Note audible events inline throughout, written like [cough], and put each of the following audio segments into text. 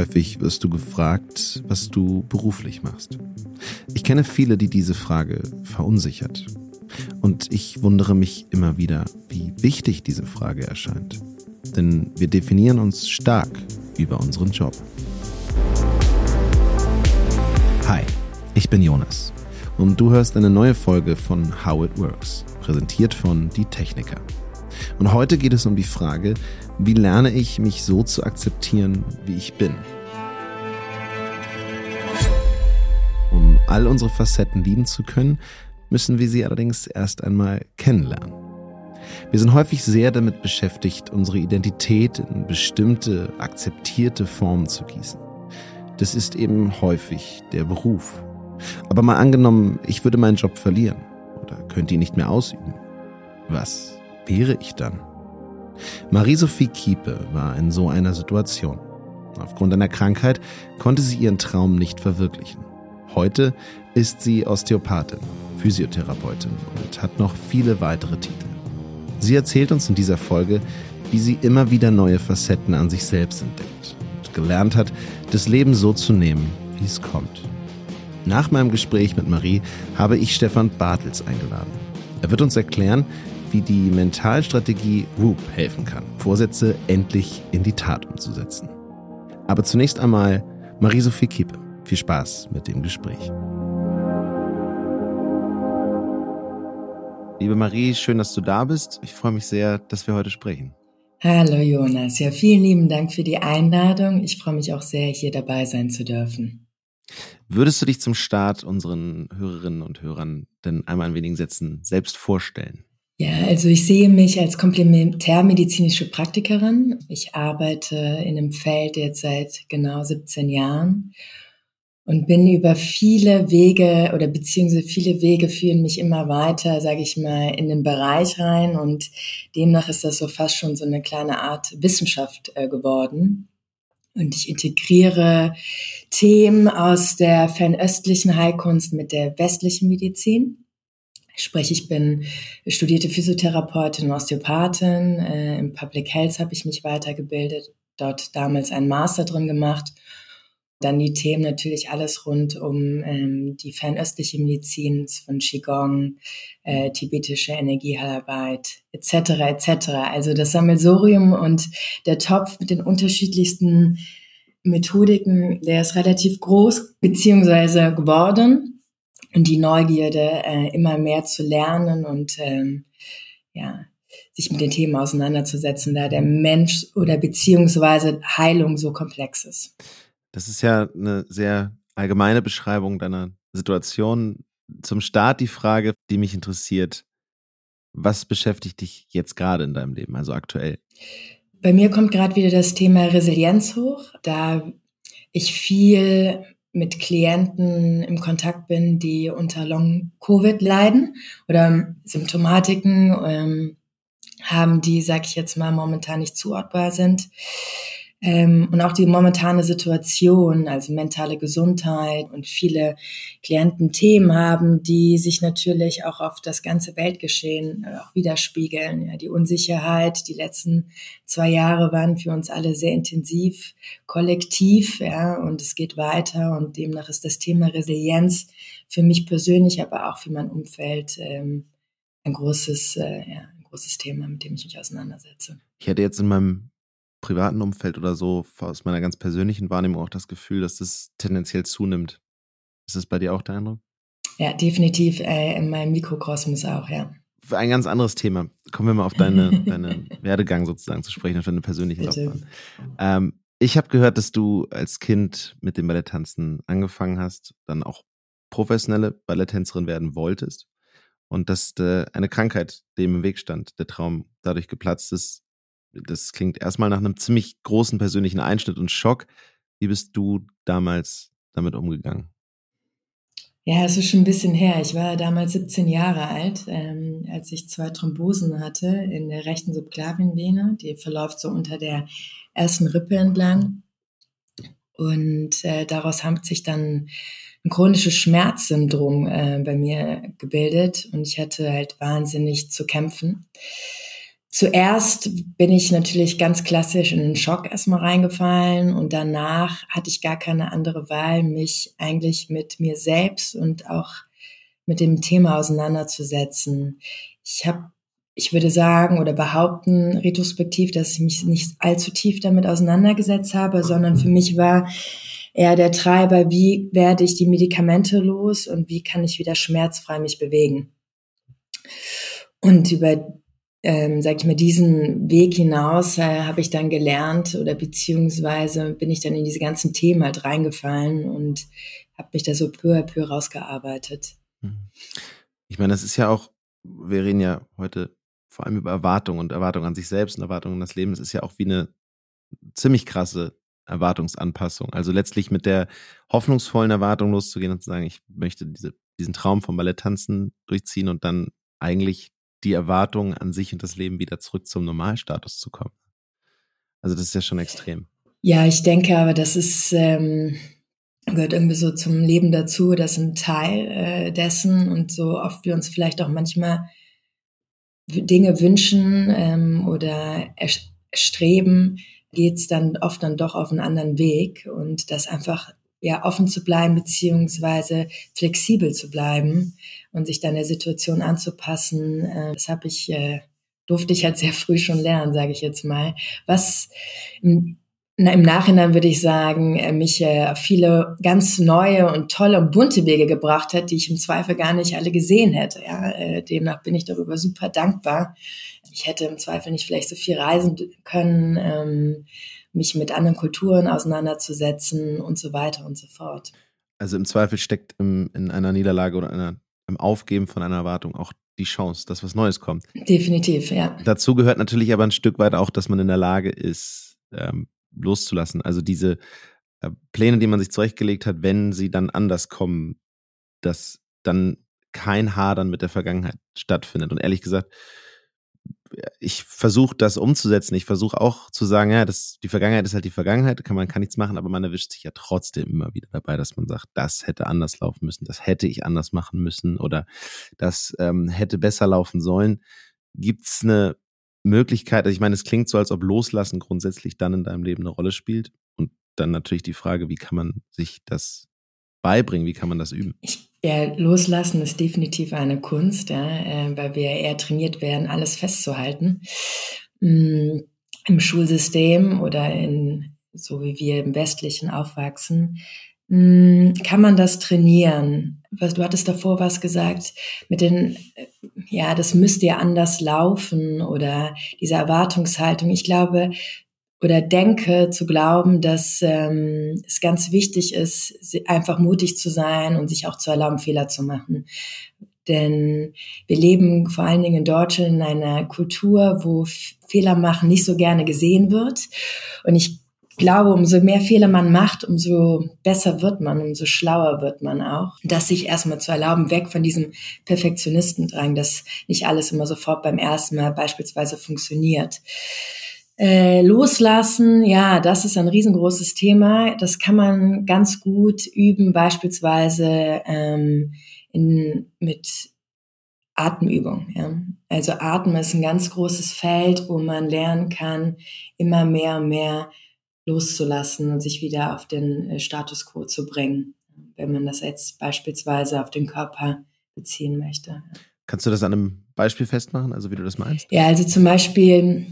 häufig wirst du gefragt, was du beruflich machst. Ich kenne viele, die diese Frage verunsichert. Und ich wundere mich immer wieder, wie wichtig diese Frage erscheint. Denn wir definieren uns stark über unseren Job. Hi, ich bin Jonas und du hörst eine neue Folge von How It Works, präsentiert von Die Techniker. Und heute geht es um die Frage, wie lerne ich mich so zu akzeptieren, wie ich bin? Um all unsere Facetten lieben zu können, müssen wir sie allerdings erst einmal kennenlernen. Wir sind häufig sehr damit beschäftigt, unsere Identität in bestimmte, akzeptierte Formen zu gießen. Das ist eben häufig der Beruf. Aber mal angenommen, ich würde meinen Job verlieren oder könnte ihn nicht mehr ausüben. Was wäre ich dann? Marie-Sophie Kiepe war in so einer Situation. Aufgrund einer Krankheit konnte sie ihren Traum nicht verwirklichen. Heute ist sie Osteopathin, Physiotherapeutin und hat noch viele weitere Titel. Sie erzählt uns in dieser Folge, wie sie immer wieder neue Facetten an sich selbst entdeckt und gelernt hat, das Leben so zu nehmen, wie es kommt. Nach meinem Gespräch mit Marie habe ich Stefan Bartels eingeladen. Er wird uns erklären, wie die Mentalstrategie ROOP helfen kann, Vorsätze endlich in die Tat umzusetzen. Aber zunächst einmal Marie-Sophie Kiepe. Viel Spaß mit dem Gespräch. Liebe Marie, schön, dass du da bist. Ich freue mich sehr, dass wir heute sprechen. Hallo Jonas, ja, vielen lieben Dank für die Einladung. Ich freue mich auch sehr, hier dabei sein zu dürfen. Würdest du dich zum Start unseren Hörerinnen und Hörern denn einmal in wenigen Sätzen selbst vorstellen? Ja, also ich sehe mich als komplementärmedizinische Praktikerin. Ich arbeite in einem Feld jetzt seit genau 17 Jahren und bin über viele Wege oder beziehungsweise viele Wege führen mich immer weiter, sage ich mal, in den Bereich rein und demnach ist das so fast schon so eine kleine Art Wissenschaft äh, geworden. Und ich integriere Themen aus der fernöstlichen Heilkunst mit der westlichen Medizin. Sprich, ich bin studierte Physiotherapeutin und Osteopathin. Äh, Im Public Health habe ich mich weitergebildet, dort damals einen Master drin gemacht. Dann die Themen natürlich alles rund um ähm, die fernöstliche Medizin von Qigong, äh, tibetische Energiearbeit etc. etc. Also das Sammelsurium und der Topf mit den unterschiedlichsten Methodiken, der ist relativ groß beziehungsweise geworden und die Neugierde, äh, immer mehr zu lernen und ähm, ja, sich mit den Themen auseinanderzusetzen, da der Mensch oder beziehungsweise Heilung so komplex ist. Das ist ja eine sehr allgemeine Beschreibung deiner Situation. Zum Start die Frage, die mich interessiert. Was beschäftigt dich jetzt gerade in deinem Leben, also aktuell? Bei mir kommt gerade wieder das Thema Resilienz hoch, da ich viel mit Klienten im Kontakt bin, die unter Long-Covid leiden oder Symptomatiken ähm, haben, die, sag ich jetzt mal, momentan nicht zuordbar sind. Ähm, und auch die momentane Situation, also mentale Gesundheit und viele Klienten Themen haben, die sich natürlich auch auf das ganze Weltgeschehen äh, auch widerspiegeln. Ja, die Unsicherheit, die letzten zwei Jahre waren für uns alle sehr intensiv, kollektiv, ja, und es geht weiter und demnach ist das Thema Resilienz für mich persönlich, aber auch für mein Umfeld ähm, ein großes, äh, ja, ein großes Thema, mit dem ich mich auseinandersetze. Ich hätte jetzt in meinem privaten Umfeld oder so, aus meiner ganz persönlichen Wahrnehmung auch das Gefühl, dass das tendenziell zunimmt. Ist das bei dir auch der Eindruck? Ja, definitiv äh, in meinem Mikrokosmos auch, ja. Für ein ganz anderes Thema. Kommen wir mal auf deine, [laughs] deine Werdegang sozusagen zu sprechen, auf deine persönliche Bitte. Laufbahn. Ähm, ich habe gehört, dass du als Kind mit dem Balletttanzen angefangen hast, dann auch professionelle Balletttänzerin werden wolltest und dass äh, eine Krankheit dem im Weg stand, der Traum dadurch geplatzt ist, das klingt erstmal nach einem ziemlich großen persönlichen Einschnitt und Schock. Wie bist du damals damit umgegangen? Ja, es ist schon ein bisschen her. Ich war damals 17 Jahre alt, ähm, als ich zwei Thrombosen hatte in der rechten Subklavienvene. Die verläuft so unter der ersten Rippe entlang. Und äh, daraus hat sich dann ein chronisches Schmerzsyndrom äh, bei mir gebildet und ich hatte halt wahnsinnig zu kämpfen. Zuerst bin ich natürlich ganz klassisch in den Schock erstmal reingefallen und danach hatte ich gar keine andere Wahl, mich eigentlich mit mir selbst und auch mit dem Thema auseinanderzusetzen. Ich habe, ich würde sagen oder behaupten, retrospektiv, dass ich mich nicht allzu tief damit auseinandergesetzt habe, sondern für mich war eher der Treiber, wie werde ich die Medikamente los und wie kann ich wieder schmerzfrei mich bewegen. Und über ähm, sag ich mal, diesen Weg hinaus äh, habe ich dann gelernt oder beziehungsweise bin ich dann in diese ganzen Themen halt reingefallen und habe mich da so peu à peu rausgearbeitet. Mhm. Ich meine, das ist ja auch, wir reden ja heute vor allem über Erwartungen und Erwartungen an sich selbst und Erwartungen an das Leben. Es ist ja auch wie eine ziemlich krasse Erwartungsanpassung. Also letztlich mit der hoffnungsvollen Erwartung loszugehen und zu sagen, ich möchte diese, diesen Traum vom Balletttanzen durchziehen und dann eigentlich die Erwartung an sich und das Leben wieder zurück zum Normalstatus zu kommen. Also das ist ja schon extrem. Ja, ich denke aber, das ist ähm, gehört irgendwie so zum Leben dazu. Das ist ein Teil äh, dessen und so oft wir uns vielleicht auch manchmal Dinge wünschen ähm, oder erstreben, geht es dann oft dann doch auf einen anderen Weg und das einfach ja offen zu bleiben beziehungsweise flexibel zu bleiben und sich dann der Situation anzupassen. Äh, das habe ich äh, durfte ich halt sehr früh schon lernen, sage ich jetzt mal. Was im, na, im Nachhinein würde ich sagen, äh, mich äh, viele ganz neue und tolle und bunte Wege gebracht hat, die ich im Zweifel gar nicht alle gesehen hätte. Ja, äh, demnach bin ich darüber super dankbar. Ich hätte im Zweifel nicht vielleicht so viel reisen können. Ähm, mich mit anderen Kulturen auseinanderzusetzen und so weiter und so fort. Also im Zweifel steckt im, in einer Niederlage oder einer, im Aufgeben von einer Erwartung auch die Chance, dass was Neues kommt. Definitiv, ja. Dazu gehört natürlich aber ein Stück weit auch, dass man in der Lage ist, ähm, loszulassen. Also diese äh, Pläne, die man sich zurechtgelegt hat, wenn sie dann anders kommen, dass dann kein Hadern mit der Vergangenheit stattfindet. Und ehrlich gesagt, ich versuche das umzusetzen. Ich versuche auch zu sagen, ja, das, die Vergangenheit ist halt die Vergangenheit, kann, man kann nichts machen, aber man erwischt sich ja trotzdem immer wieder dabei, dass man sagt, das hätte anders laufen müssen, das hätte ich anders machen müssen oder das ähm, hätte besser laufen sollen. Gibt es eine Möglichkeit, also ich meine, es klingt so, als ob Loslassen grundsätzlich dann in deinem Leben eine Rolle spielt. Und dann natürlich die Frage, wie kann man sich das beibringen, wie kann man das üben? Ja, loslassen ist definitiv eine Kunst, ja, äh, weil wir eher trainiert werden, alles festzuhalten. Mm, Im Schulsystem oder in, so wie wir im Westlichen aufwachsen, kann man das trainieren. Du hattest davor was gesagt mit den, äh, ja, das müsste ja anders laufen oder diese Erwartungshaltung. Ich glaube, oder denke zu glauben, dass ähm, es ganz wichtig ist, einfach mutig zu sein und sich auch zu erlauben, Fehler zu machen. Denn wir leben vor allen Dingen in Deutschland in einer Kultur, wo Fehler machen nicht so gerne gesehen wird. Und ich glaube, umso mehr Fehler man macht, umso besser wird man, umso schlauer wird man auch. Das sich erstmal zu erlauben, weg von diesem Perfektionistendrang, dass nicht alles immer sofort beim ersten Mal beispielsweise funktioniert. Äh, loslassen, ja, das ist ein riesengroßes Thema. Das kann man ganz gut üben, beispielsweise ähm, in, mit Atemübung. Ja. Also Atmen ist ein ganz großes Feld, wo man lernen kann, immer mehr und mehr loszulassen und sich wieder auf den äh, Status quo zu bringen, wenn man das jetzt beispielsweise auf den Körper beziehen möchte. Kannst du das an einem Beispiel festmachen, also wie du das meinst? Ja, also zum Beispiel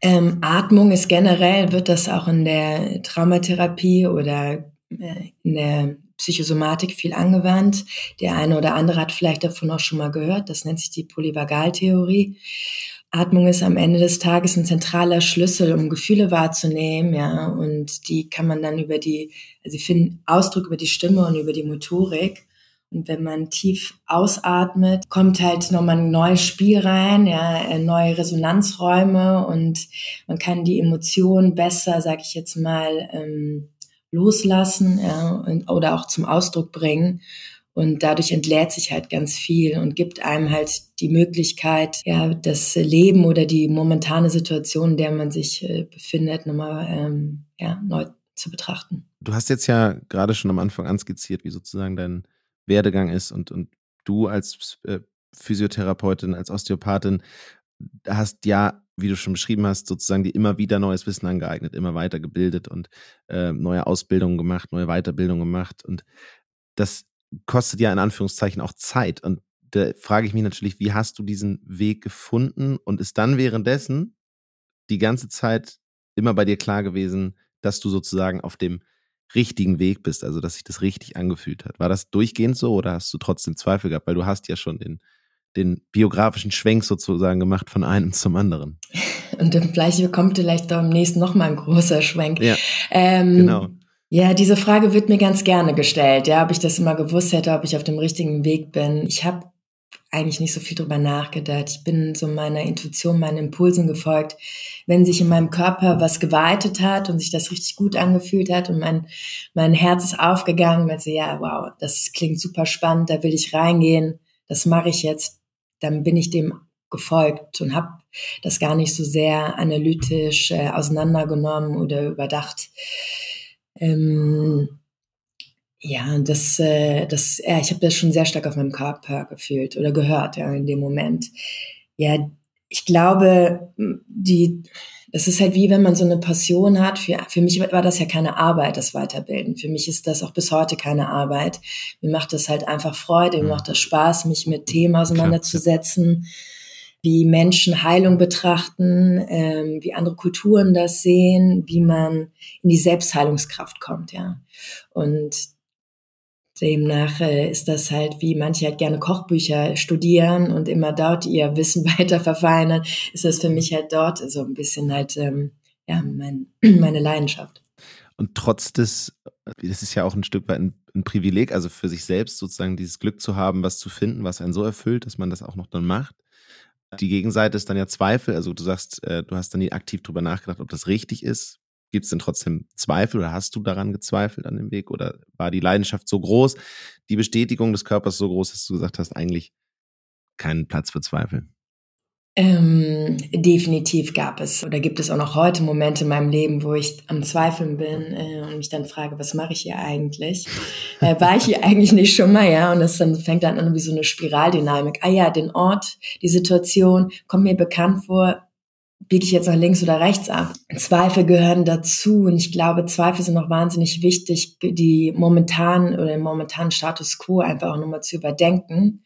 ähm, Atmung ist generell, wird das auch in der Traumatherapie oder äh, in der Psychosomatik viel angewandt. Der eine oder andere hat vielleicht davon auch schon mal gehört. Das nennt sich die Polyvagaltheorie. Atmung ist am Ende des Tages ein zentraler Schlüssel, um Gefühle wahrzunehmen, ja, und die kann man dann über die, also sie finden Ausdruck über die Stimme und über die Motorik. Und wenn man tief ausatmet, kommt halt nochmal ein neues Spiel rein, ja, äh, neue Resonanzräume und man kann die Emotionen besser, sag ich jetzt mal, ähm, loslassen ja, und, oder auch zum Ausdruck bringen. Und dadurch entleert sich halt ganz viel und gibt einem halt die Möglichkeit, ja, das Leben oder die momentane Situation, in der man sich äh, befindet, nochmal ähm, ja, neu zu betrachten. Du hast jetzt ja gerade schon am Anfang anskizziert, wie sozusagen dein Werdegang ist und, und du als äh, Physiotherapeutin, als Osteopathin hast ja, wie du schon beschrieben hast, sozusagen dir immer wieder neues Wissen angeeignet, immer weiter gebildet und äh, neue Ausbildungen gemacht, neue Weiterbildungen gemacht. Und das kostet ja in Anführungszeichen auch Zeit. Und da frage ich mich natürlich, wie hast du diesen Weg gefunden und ist dann währenddessen die ganze Zeit immer bei dir klar gewesen, dass du sozusagen auf dem richtigen Weg bist, also dass sich das richtig angefühlt hat. War das durchgehend so oder hast du trotzdem Zweifel gehabt? Weil du hast ja schon den, den biografischen Schwenk sozusagen gemacht von einem [laughs] zum anderen. Und dann vielleicht kommt vielleicht am nächsten nochmal ein großer Schwenk. Ja, ähm, genau. Ja, diese Frage wird mir ganz gerne gestellt. Ja, ob ich das immer gewusst hätte, ob ich auf dem richtigen Weg bin. Ich habe eigentlich nicht so viel drüber nachgedacht. Ich bin so meiner Intuition, meinen Impulsen gefolgt. Wenn sich in meinem Körper was geweitet hat und sich das richtig gut angefühlt hat und mein, mein Herz ist aufgegangen, weil so, ja, wow, das klingt super spannend, da will ich reingehen, das mache ich jetzt, dann bin ich dem gefolgt und habe das gar nicht so sehr analytisch äh, auseinandergenommen oder überdacht. Ähm, ja, das, äh, das, ja, ich habe das schon sehr stark auf meinem Körper gefühlt oder gehört, ja, in dem Moment. Ja, ich glaube, die, das ist halt wie wenn man so eine Passion hat. Für, für mich war das ja keine Arbeit, das Weiterbilden. Für mich ist das auch bis heute keine Arbeit. Mir macht das halt einfach Freude, mir mhm. macht das Spaß, mich mit Themen auseinanderzusetzen, wie Menschen Heilung betrachten, ähm, wie andere Kulturen das sehen, wie man in die Selbstheilungskraft kommt, ja. Und Demnach äh, ist das halt, wie manche halt gerne Kochbücher studieren und immer dort ihr [laughs] Wissen weiter verfeinern, ist das für mich halt dort so ein bisschen halt, ähm, ja, mein, [clears throat] meine Leidenschaft. Und trotz des, das ist ja auch ein Stück weit ein, ein, Privileg, also für sich selbst sozusagen dieses Glück zu haben, was zu finden, was einen so erfüllt, dass man das auch noch dann macht. Die Gegenseite ist dann ja Zweifel, also du sagst, äh, du hast dann nie aktiv drüber nachgedacht, ob das richtig ist, Gibt es denn trotzdem Zweifel oder hast du daran gezweifelt an dem Weg? Oder war die Leidenschaft so groß, die Bestätigung des Körpers so groß, dass du gesagt hast, eigentlich keinen Platz für Zweifel? Ähm, definitiv gab es oder gibt es auch noch heute Momente in meinem Leben, wo ich am Zweifeln bin äh, und mich dann frage, was mache ich hier eigentlich? [laughs] Äh, war ich hier eigentlich nicht schon mal, ja? Und es dann fängt dann an wie so eine Spiraldynamik. Ah ja, den Ort, die Situation kommt mir bekannt vor biege ich jetzt nach links oder rechts ab. Zweifel gehören dazu und ich glaube, Zweifel sind auch wahnsinnig wichtig, die momentan oder den momentanen Status quo einfach auch nochmal zu überdenken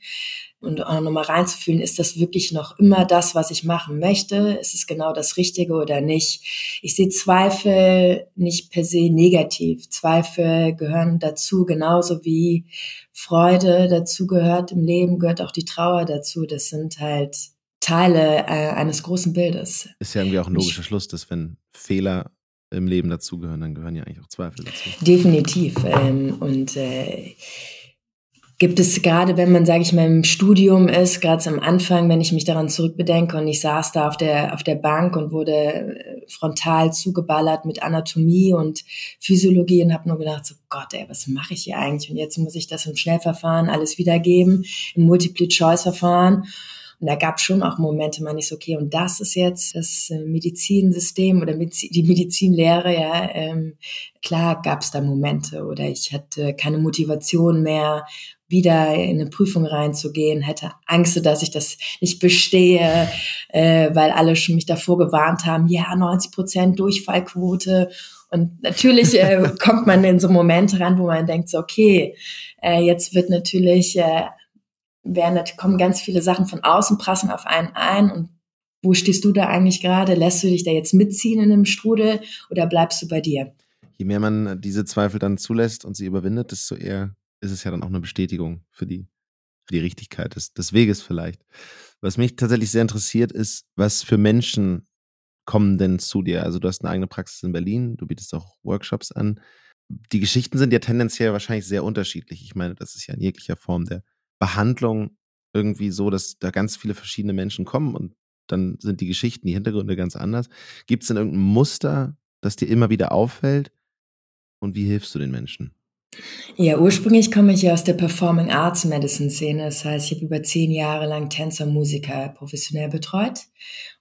und auch nochmal reinzufühlen, ist das wirklich noch immer das, was ich machen möchte? Ist es genau das Richtige oder nicht? Ich sehe Zweifel nicht per se negativ. Zweifel gehören dazu, genauso wie Freude dazu gehört im Leben, gehört auch die Trauer dazu. Das sind halt Teile äh, eines großen Bildes. Ist ja irgendwie auch ein logischer ich, Schluss, dass wenn Fehler im Leben dazugehören, dann gehören ja eigentlich auch Zweifel dazu. Definitiv. Ähm, und äh, gibt es gerade, wenn man, sage ich mal, im Studium ist, gerade am Anfang, wenn ich mich daran zurückbedenke und ich saß da auf der, auf der Bank und wurde äh, frontal zugeballert mit Anatomie und Physiologie und habe nur gedacht, so Gott, ey, was mache ich hier eigentlich? Und jetzt muss ich das im Schnellverfahren alles wiedergeben, im Multiple-Choice-Verfahren. Und da gab es schon auch Momente, man ist okay, und das ist jetzt das äh, Medizinsystem oder die Medizinlehre, ja, ähm, klar gab es da Momente oder ich hatte keine Motivation mehr, wieder in eine Prüfung reinzugehen, hätte Angst, dass ich das nicht bestehe, äh, weil alle schon mich davor gewarnt haben, ja, 90 Prozent Durchfallquote. Und natürlich äh, [laughs] kommt man in so Momente ran, wo man denkt, so, okay, äh, jetzt wird natürlich äh, werden, kommen ganz viele Sachen von außen, prassen auf einen ein und wo stehst du da eigentlich gerade? Lässt du dich da jetzt mitziehen in einem Strudel oder bleibst du bei dir? Je mehr man diese Zweifel dann zulässt und sie überwindet, desto eher ist es ja dann auch eine Bestätigung für die, für die Richtigkeit des, des Weges vielleicht. Was mich tatsächlich sehr interessiert, ist, was für Menschen kommen denn zu dir? Also du hast eine eigene Praxis in Berlin, du bietest auch Workshops an. Die Geschichten sind ja tendenziell wahrscheinlich sehr unterschiedlich. Ich meine, das ist ja in jeglicher Form der Behandlung irgendwie so, dass da ganz viele verschiedene Menschen kommen und dann sind die Geschichten, die Hintergründe ganz anders. Gibt es denn irgendein Muster, das dir immer wieder auffällt? Und wie hilfst du den Menschen? Ja, ursprünglich komme ich ja aus der Performing Arts Medicine Szene. Das heißt, ich habe über zehn Jahre lang Tänzer, Musiker professionell betreut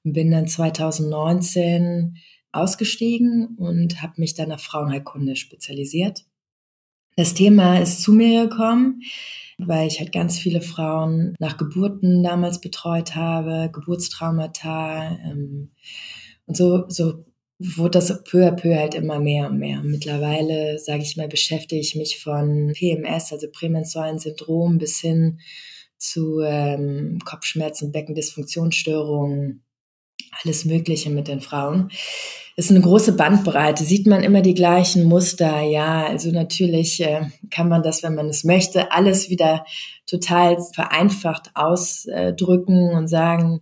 und bin dann 2019 ausgestiegen und habe mich dann auf Frauenheilkunde spezialisiert. Das Thema ist zu mir gekommen, weil ich halt ganz viele Frauen nach Geburten damals betreut habe, Geburtstraumata. Ähm, und so, so wurde das peu à peu halt immer mehr und mehr. Mittlerweile, sage ich mal, beschäftige ich mich von PMS, also prämenstrualen Syndrom, bis hin zu ähm, Kopfschmerzen, Beckendysfunktionsstörungen, alles Mögliche mit den Frauen. Ist eine große Bandbreite. Sieht man immer die gleichen Muster? Ja, also natürlich äh, kann man das, wenn man es möchte, alles wieder total vereinfacht ausdrücken und sagen,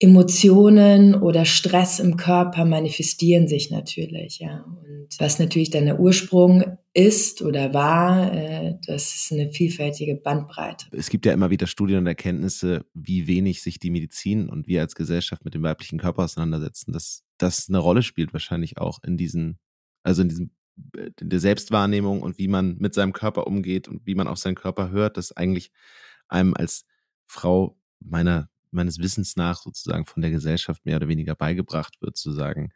Emotionen oder Stress im Körper manifestieren sich natürlich, ja. Und was natürlich dann der Ursprung ist oder war, äh, das ist eine vielfältige Bandbreite. Es gibt ja immer wieder Studien und Erkenntnisse, wie wenig sich die Medizin und wir als Gesellschaft mit dem weiblichen Körper auseinandersetzen, dass das eine Rolle spielt wahrscheinlich auch in diesen, also in diesem in der Selbstwahrnehmung und wie man mit seinem Körper umgeht und wie man auf seinen Körper hört, dass eigentlich einem als Frau meiner meines Wissens nach sozusagen von der Gesellschaft mehr oder weniger beigebracht wird, zu sagen,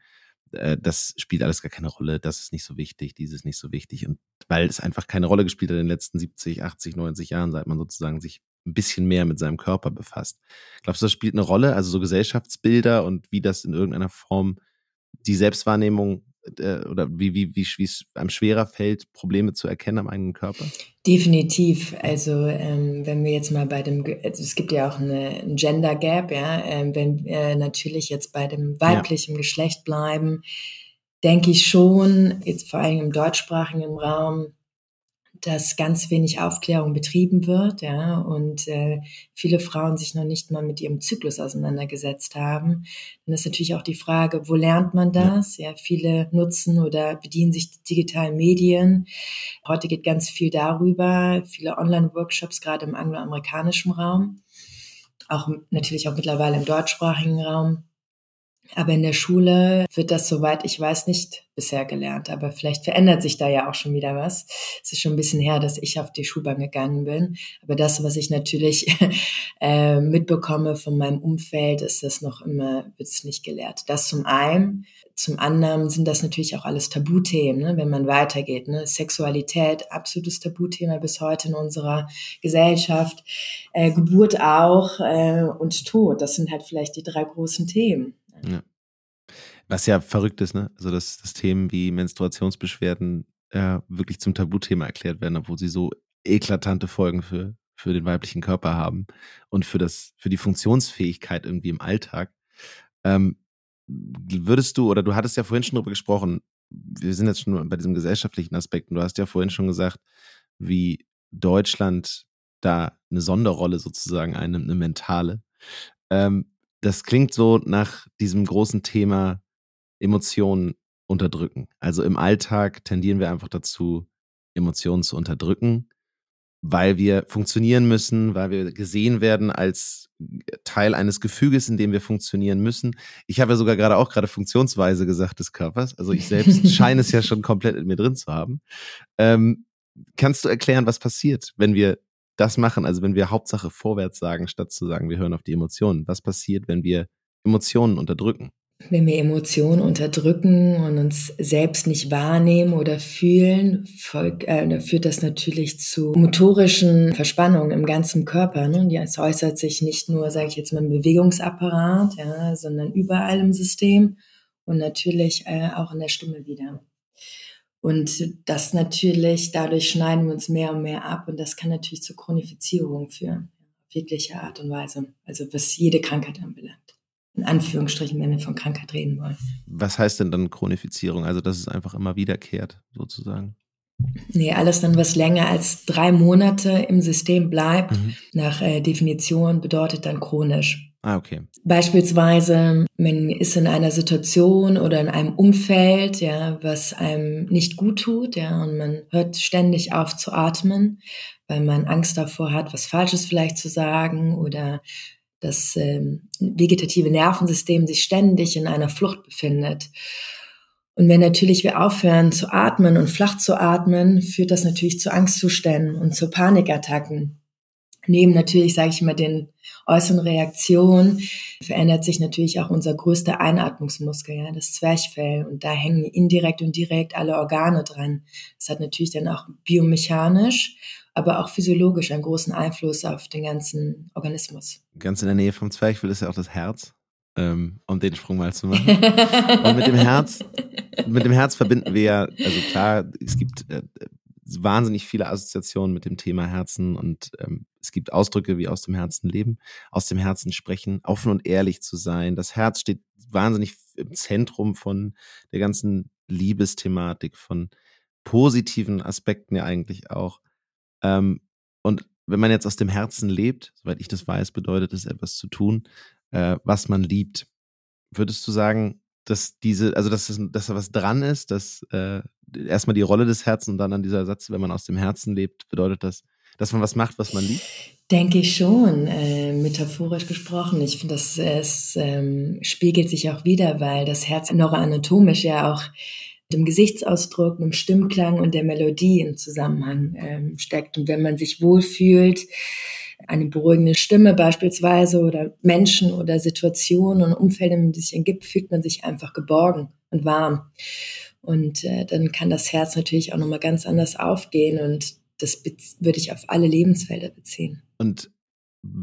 äh, das spielt alles gar keine Rolle, das ist nicht so wichtig, dieses ist nicht so wichtig. Und weil es einfach keine Rolle gespielt hat in den letzten 70, 80, 90 Jahren, seit man sozusagen sich ein bisschen mehr mit seinem Körper befasst. Glaubst du, das spielt eine Rolle? Also so Gesellschaftsbilder und wie das in irgendeiner Form die Selbstwahrnehmung äh, oder wie, wie, wie, wie es einem schwerer fällt, Probleme zu erkennen am eigenen Körper? Definitiv. Also ähm, wenn wir jetzt mal bei dem, also es gibt ja auch eine, ein Gender Gap, ja, ähm, wenn wir natürlich jetzt bei dem weiblichen ja. Geschlecht bleiben, denke ich schon, jetzt vor allem im deutschsprachigen Raum, dass ganz wenig Aufklärung betrieben wird, ja, und äh, viele Frauen sich noch nicht mal mit ihrem Zyklus auseinandergesetzt haben. Dann ist natürlich auch die Frage, wo lernt man das? Ja, viele nutzen oder bedienen sich digitalen Medien. Heute geht ganz viel darüber, viele Online-Workshops, gerade im angloamerikanischen Raum, auch natürlich auch mittlerweile im deutschsprachigen Raum. Aber in der Schule wird das, soweit ich weiß, nicht bisher gelernt. Aber vielleicht verändert sich da ja auch schon wieder was. Es ist schon ein bisschen her, dass ich auf die Schulbank gegangen bin. Aber das, was ich natürlich [laughs] äh, mitbekomme von meinem Umfeld, ist das noch immer, wird es nicht gelehrt. Das zum einen. Zum anderen sind das natürlich auch alles Tabuthemen, ne, wenn man weitergeht. Ne? Sexualität, absolutes Tabuthema bis heute in unserer Gesellschaft. Äh, Geburt auch äh, und Tod, das sind halt vielleicht die drei großen Themen. Ja. Was ja verrückt ist, ne? Also, dass, dass Themen wie Menstruationsbeschwerden äh, wirklich zum Tabuthema erklärt werden, obwohl sie so eklatante Folgen für, für den weiblichen Körper haben und für, das, für die Funktionsfähigkeit irgendwie im Alltag. Ähm, würdest du, oder du hattest ja vorhin schon drüber gesprochen, wir sind jetzt schon bei diesem gesellschaftlichen Aspekt, und du hast ja vorhin schon gesagt, wie Deutschland da eine Sonderrolle sozusagen einnimmt, eine mentale. Ähm, das klingt so nach diesem großen Thema Emotionen unterdrücken. Also im Alltag tendieren wir einfach dazu, Emotionen zu unterdrücken, weil wir funktionieren müssen, weil wir gesehen werden als Teil eines Gefüges, in dem wir funktionieren müssen. Ich habe ja sogar gerade auch gerade Funktionsweise gesagt des Körpers. Also ich selbst scheine es ja [laughs] schon komplett in mir drin zu haben. Ähm, kannst du erklären, was passiert, wenn wir das machen, also wenn wir Hauptsache vorwärts sagen, statt zu sagen, wir hören auf die Emotionen. Was passiert, wenn wir Emotionen unterdrücken? Wenn wir Emotionen unterdrücken und uns selbst nicht wahrnehmen oder fühlen, folgt, äh, führt das natürlich zu motorischen Verspannungen im ganzen Körper. Ne? Ja, es äußert sich nicht nur, sage ich jetzt mal, im Bewegungsapparat, ja, sondern überall im System und natürlich äh, auch in der Stimme wieder. Und das natürlich, dadurch schneiden wir uns mehr und mehr ab und das kann natürlich zur Chronifizierung führen, auf jegliche Art und Weise. Also was jede Krankheit anbelangt. In Anführungsstrichen, wenn wir von Krankheit reden wollen. Was heißt denn dann Chronifizierung? Also dass es einfach immer wiederkehrt, sozusagen. Nee, alles dann, was länger als drei Monate im System bleibt, mhm. nach äh, Definition bedeutet dann chronisch. Ah, okay. Beispielsweise, man ist in einer Situation oder in einem Umfeld, ja, was einem nicht gut tut, ja, und man hört ständig auf zu atmen, weil man Angst davor hat, was Falsches vielleicht zu sagen oder das ähm, vegetative Nervensystem sich ständig in einer Flucht befindet. Und wenn natürlich wir aufhören zu atmen und flach zu atmen, führt das natürlich zu Angstzuständen und zu Panikattacken. Neben natürlich, sage ich mal, den äußeren Reaktionen verändert sich natürlich auch unser größter Einatmungsmuskel, ja, das Zwerchfell. Und da hängen indirekt und direkt alle Organe dran. Das hat natürlich dann auch biomechanisch, aber auch physiologisch einen großen Einfluss auf den ganzen Organismus. Ganz in der Nähe vom Zwerchfell ist ja auch das Herz, ähm, um den Sprung mal zu machen. und mit dem Herz, mit dem Herz verbinden wir ja, also klar, es gibt äh, wahnsinnig viele Assoziationen mit dem Thema Herzen und ähm, es gibt Ausdrücke wie aus dem Herzen leben, aus dem Herzen sprechen, offen und ehrlich zu sein. Das Herz steht wahnsinnig im Zentrum von der ganzen Liebesthematik, von positiven Aspekten ja eigentlich auch. Ähm, und wenn man jetzt aus dem Herzen lebt, soweit ich das weiß, bedeutet es etwas zu tun, äh, was man liebt. Würdest du sagen, dass diese, also dass, das, dass da was dran ist, dass äh, erstmal die Rolle des Herzens und dann an dieser Satz, wenn man aus dem Herzen lebt, bedeutet das, dass man was macht, was man liebt? Denke ich schon, äh, metaphorisch gesprochen. Ich finde, das es ähm, spiegelt sich auch wieder, weil das Herz neuroanatomisch ja auch mit dem Gesichtsausdruck, mit dem Stimmklang und der Melodie im Zusammenhang ähm, steckt. Und wenn man sich wohlfühlt, eine beruhigende Stimme beispielsweise oder Menschen oder Situationen und Umfelder, in denen sich ergibt, fühlt man sich einfach geborgen und warm. Und äh, dann kann das Herz natürlich auch nochmal ganz anders aufgehen und das würde ich auf alle Lebensfelder beziehen. Und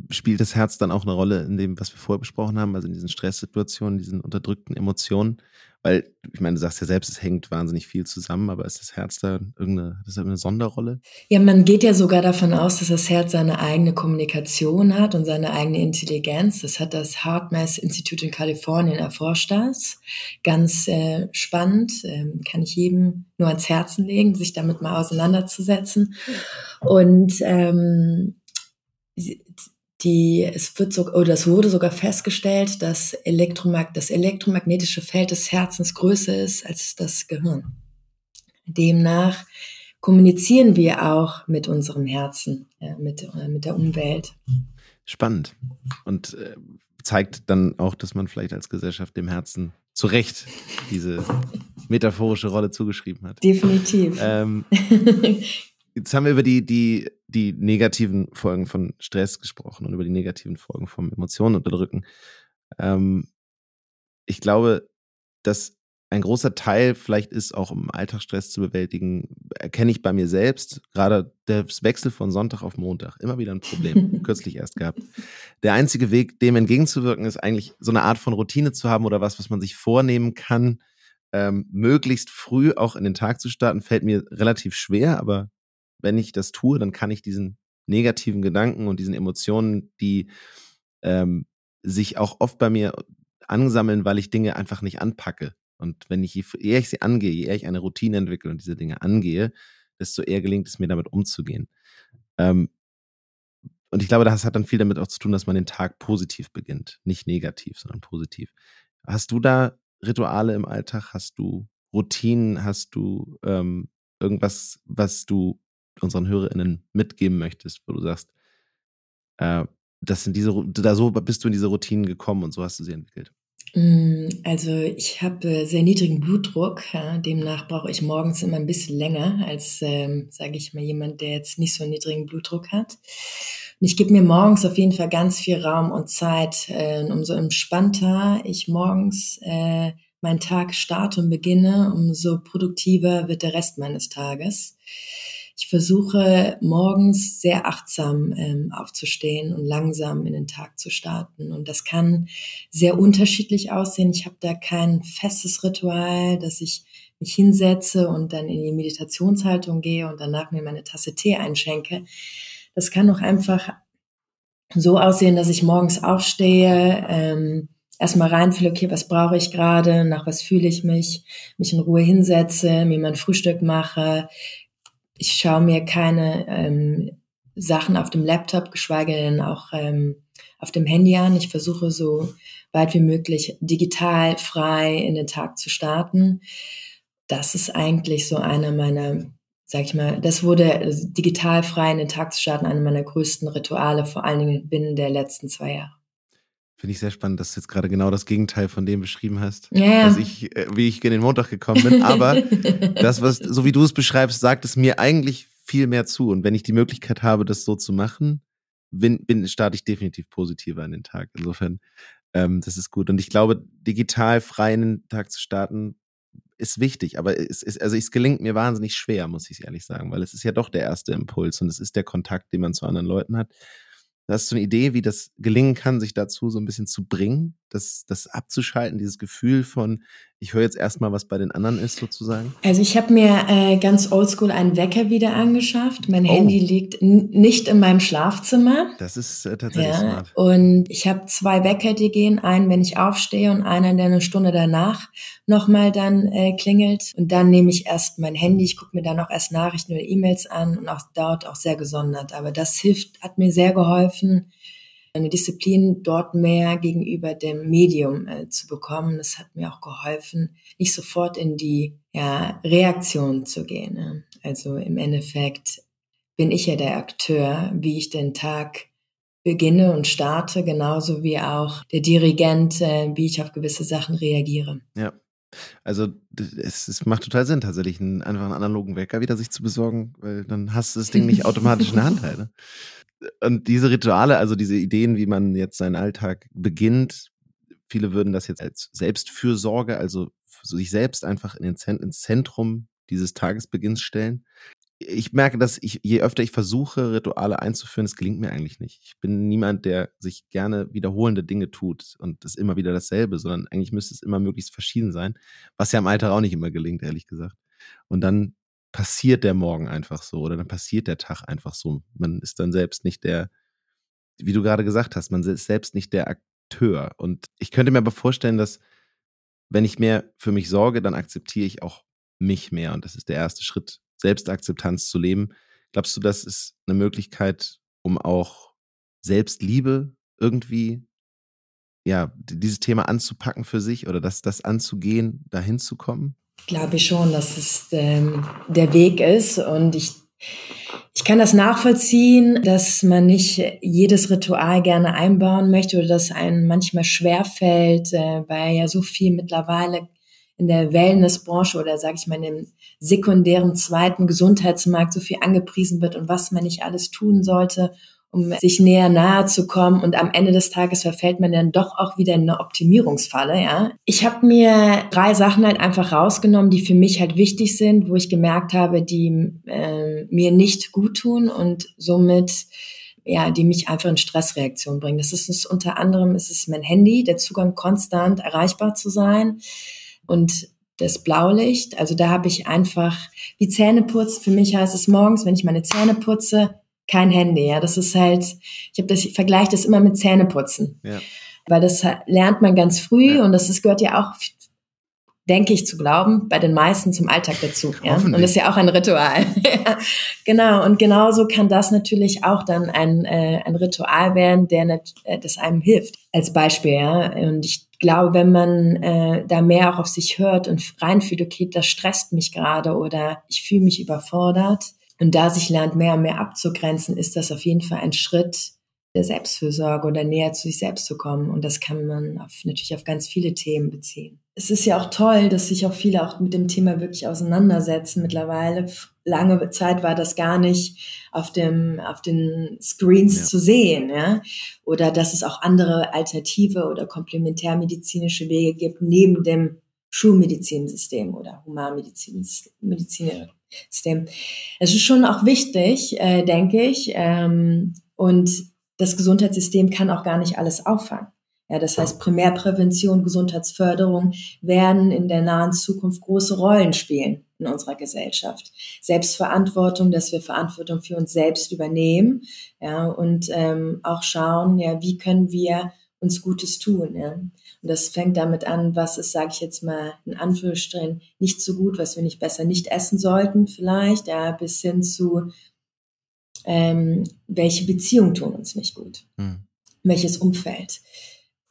spielt das Herz dann auch eine Rolle in dem, was wir vorher besprochen haben, also in diesen Stresssituationen, diesen unterdrückten Emotionen? Weil, ich meine, du sagst ja selbst, es hängt wahnsinnig viel zusammen, aber ist das Herz da irgendeine, das eine Sonderrolle? Ja, man geht ja sogar davon aus, dass das Herz seine eigene Kommunikation hat und seine eigene Intelligenz. Das hat das HeartMath Institute in Kalifornien erforscht das. Ganz äh, spannend, ähm, kann ich jedem nur ans Herzen legen, sich damit mal auseinanderzusetzen. Und ähm, die, es wird so, oder es wurde sogar festgestellt, dass Elektromag das elektromagnetische Feld des Herzens größer ist als das Gehirn. Demnach kommunizieren wir auch mit unserem Herzen, ja, mit, äh, mit der Umwelt. Spannend. Und äh, zeigt dann auch, dass man vielleicht als Gesellschaft dem Herzen zu Recht diese metaphorische Rolle zugeschrieben hat. Definitiv. Ähm, [laughs] Jetzt haben wir über die, die, die negativen Folgen von Stress gesprochen und über die negativen Folgen vom Emotionen unterdrücken. Ähm, ich glaube, dass ein großer Teil vielleicht ist, auch um Alltagsstress zu bewältigen, erkenne ich bei mir selbst. Gerade der Wechsel von Sonntag auf Montag, immer wieder ein Problem, [laughs] kürzlich erst gehabt. Der einzige Weg, dem entgegenzuwirken, ist eigentlich so eine Art von Routine zu haben oder was, was man sich vornehmen kann, ähm, möglichst früh auch in den Tag zu starten, fällt mir relativ schwer, aber wenn ich das tue, dann kann ich diesen negativen Gedanken und diesen Emotionen, die ähm, sich auch oft bei mir ansammeln, weil ich Dinge einfach nicht anpacke. Und wenn ich, je eher ich sie angehe, je eher ich eine Routine entwickle und diese Dinge angehe, desto eher gelingt es mir damit umzugehen. Ähm, und ich glaube, das hat dann viel damit auch zu tun, dass man den Tag positiv beginnt. Nicht negativ, sondern positiv. Hast du da Rituale im Alltag? Hast du Routinen? Hast du ähm, irgendwas, was du unseren HörerInnen mitgeben möchtest, wo du sagst, äh, das sind diese, da so bist du in diese Routinen gekommen und so hast du sie entwickelt? Mm, also ich habe sehr niedrigen Blutdruck, ja, demnach brauche ich morgens immer ein bisschen länger als, ähm, sage ich mal, jemand, der jetzt nicht so einen niedrigen Blutdruck hat. Und ich gebe mir morgens auf jeden Fall ganz viel Raum und Zeit, äh, umso entspannter ich morgens äh, meinen Tag starte und beginne, umso produktiver wird der Rest meines Tages. Ich versuche morgens sehr achtsam ähm, aufzustehen und langsam in den Tag zu starten. Und das kann sehr unterschiedlich aussehen. Ich habe da kein festes Ritual, dass ich mich hinsetze und dann in die Meditationshaltung gehe und danach mir meine Tasse Tee einschenke. Das kann auch einfach so aussehen, dass ich morgens aufstehe, ähm, erstmal reinfühle, okay, was brauche ich gerade, nach was fühle ich mich, mich in Ruhe hinsetze, mir mein Frühstück mache, ich schaue mir keine ähm, Sachen auf dem Laptop, geschweige denn auch ähm, auf dem Handy an. Ich versuche so weit wie möglich digital frei in den Tag zu starten. Das ist eigentlich so einer meiner, sag ich mal, das wurde also digital frei in den Tag zu starten, einer meiner größten Rituale, vor allen Dingen binnen der letzten zwei Jahre. Finde ich sehr spannend, dass du jetzt gerade genau das Gegenteil von dem beschrieben hast, ja, ja. dass ich, äh, wie ich in den Montag gekommen bin. Aber [laughs] das, was, so wie du es beschreibst, sagt es mir eigentlich viel mehr zu. Und wenn ich die Möglichkeit habe, das so zu machen, bin, bin starte ich definitiv positiver in den Tag. Insofern, ähm, das ist gut. Und ich glaube, digital frei in den Tag zu starten, ist wichtig, aber es ist, also es gelingt mir wahnsinnig schwer, muss ich ehrlich sagen, weil es ist ja doch der erste Impuls und es ist der Kontakt, den man zu anderen Leuten hat. Hast du eine Idee, wie das gelingen kann, sich dazu so ein bisschen zu bringen, das, das abzuschalten, dieses Gefühl von, ich höre jetzt erstmal, was bei den anderen ist, sozusagen? Also ich habe mir äh, ganz oldschool einen Wecker wieder angeschafft. Mein oh. Handy liegt nicht in meinem Schlafzimmer. Das ist äh, tatsächlich ja, smart. Und ich habe zwei Wecker, die gehen, einen, wenn ich aufstehe und einen, der eine Stunde danach nochmal dann äh, klingelt. Und dann nehme ich erst mein Handy, ich gucke mir dann auch erst Nachrichten oder E-Mails an und auch dort auch sehr gesondert. Aber das hilft, hat mir sehr geholfen, eine Disziplin dort mehr gegenüber dem Medium äh, zu bekommen. Das hat mir auch geholfen, nicht sofort in die ja, Reaktion zu gehen. Ne? Also im Endeffekt bin ich ja der Akteur, wie ich den Tag beginne und starte, genauso wie auch der Dirigent, äh, wie ich auf gewisse Sachen reagiere. Ja. Also es, es macht total Sinn, tatsächlich einen, einfach einen analogen Wecker wieder sich zu besorgen, weil dann hast du das Ding nicht [laughs] automatisch in der Hand. Halt, ne? Und diese Rituale, also diese Ideen, wie man jetzt seinen Alltag beginnt, viele würden das jetzt als Selbstfürsorge, also sich selbst einfach in ins Zentrum dieses Tagesbeginns stellen. Ich merke, dass ich, je öfter ich versuche, Rituale einzuführen, es gelingt mir eigentlich nicht. Ich bin niemand, der sich gerne wiederholende Dinge tut und es immer wieder dasselbe, sondern eigentlich müsste es immer möglichst verschieden sein, was ja im Alter auch nicht immer gelingt, ehrlich gesagt. Und dann passiert der Morgen einfach so oder dann passiert der Tag einfach so. Man ist dann selbst nicht der, wie du gerade gesagt hast, man ist selbst nicht der Akteur. Und ich könnte mir aber vorstellen, dass wenn ich mehr für mich sorge, dann akzeptiere ich auch mich mehr. Und das ist der erste Schritt, Selbstakzeptanz zu leben. Glaubst du, das ist eine Möglichkeit, um auch Selbstliebe irgendwie, ja, dieses Thema anzupacken für sich oder das, das anzugehen, dahin zu kommen? Glaube ich schon, dass es ähm, der Weg ist. Und ich ich kann das nachvollziehen, dass man nicht jedes Ritual gerne einbauen möchte oder dass einem manchmal schwerfällt, äh, weil ja so viel mittlerweile in der Wellnessbranche oder sage ich mal in dem sekundären zweiten Gesundheitsmarkt so viel angepriesen wird und was man nicht alles tun sollte, um sich näher nahe zu kommen. Und am Ende des Tages verfällt man dann doch auch wieder in eine Optimierungsfalle. Ja, ich habe mir drei Sachen halt einfach rausgenommen, die für mich halt wichtig sind, wo ich gemerkt habe, die äh, mir nicht gut tun und somit ja, die mich einfach in Stressreaktion bringen. Das ist, ist unter anderem ist es mein Handy, der Zugang konstant erreichbar zu sein und das Blaulicht. Also da habe ich einfach wie Zähne putzen. Für mich heißt es morgens, wenn ich meine Zähne putze, kein Handy. Ja, das ist halt, ich habe das, ich vergleiche das immer mit Zähneputzen. Ja. Weil das lernt man ganz früh ja. und das ist, gehört ja auch, denke ich zu glauben, bei den meisten zum Alltag dazu. Ja? Und das ist ja auch ein Ritual. [laughs] genau. Und genauso kann das natürlich auch dann ein, äh, ein Ritual werden, der nicht, äh, das einem hilft. Als Beispiel, ja. Und ich glaube, wenn man äh, da mehr auch auf sich hört und reinfühlt, okay, das stresst mich gerade oder ich fühle mich überfordert, und da sich lernt, mehr und mehr abzugrenzen, ist das auf jeden Fall ein Schritt der Selbstfürsorge oder näher zu sich selbst zu kommen. Und das kann man auf, natürlich auf ganz viele Themen beziehen. Es ist ja auch toll, dass sich auch viele auch mit dem Thema wirklich auseinandersetzen mittlerweile. Lange Zeit war das gar nicht auf dem, auf den Screens ja. zu sehen, ja. Oder dass es auch andere alternative oder komplementärmedizinische Wege gibt, neben dem Schulmedizinsystem oder Humanmedizinsystem. Es ist schon auch wichtig, äh, denke ich, ähm, und das Gesundheitssystem kann auch gar nicht alles auffangen. Ja, das heißt, Primärprävention, Gesundheitsförderung werden in der nahen Zukunft große Rollen spielen in unserer Gesellschaft. Selbstverantwortung, dass wir Verantwortung für uns selbst übernehmen, ja, und ähm, auch schauen, ja, wie können wir uns Gutes tun, ja. Und das fängt damit an, was ist, sage ich jetzt mal in Anführungsstrichen, nicht so gut, was wir nicht besser nicht essen sollten vielleicht, ja, bis hin zu, ähm, welche Beziehungen tun uns nicht gut, mhm. welches Umfeld.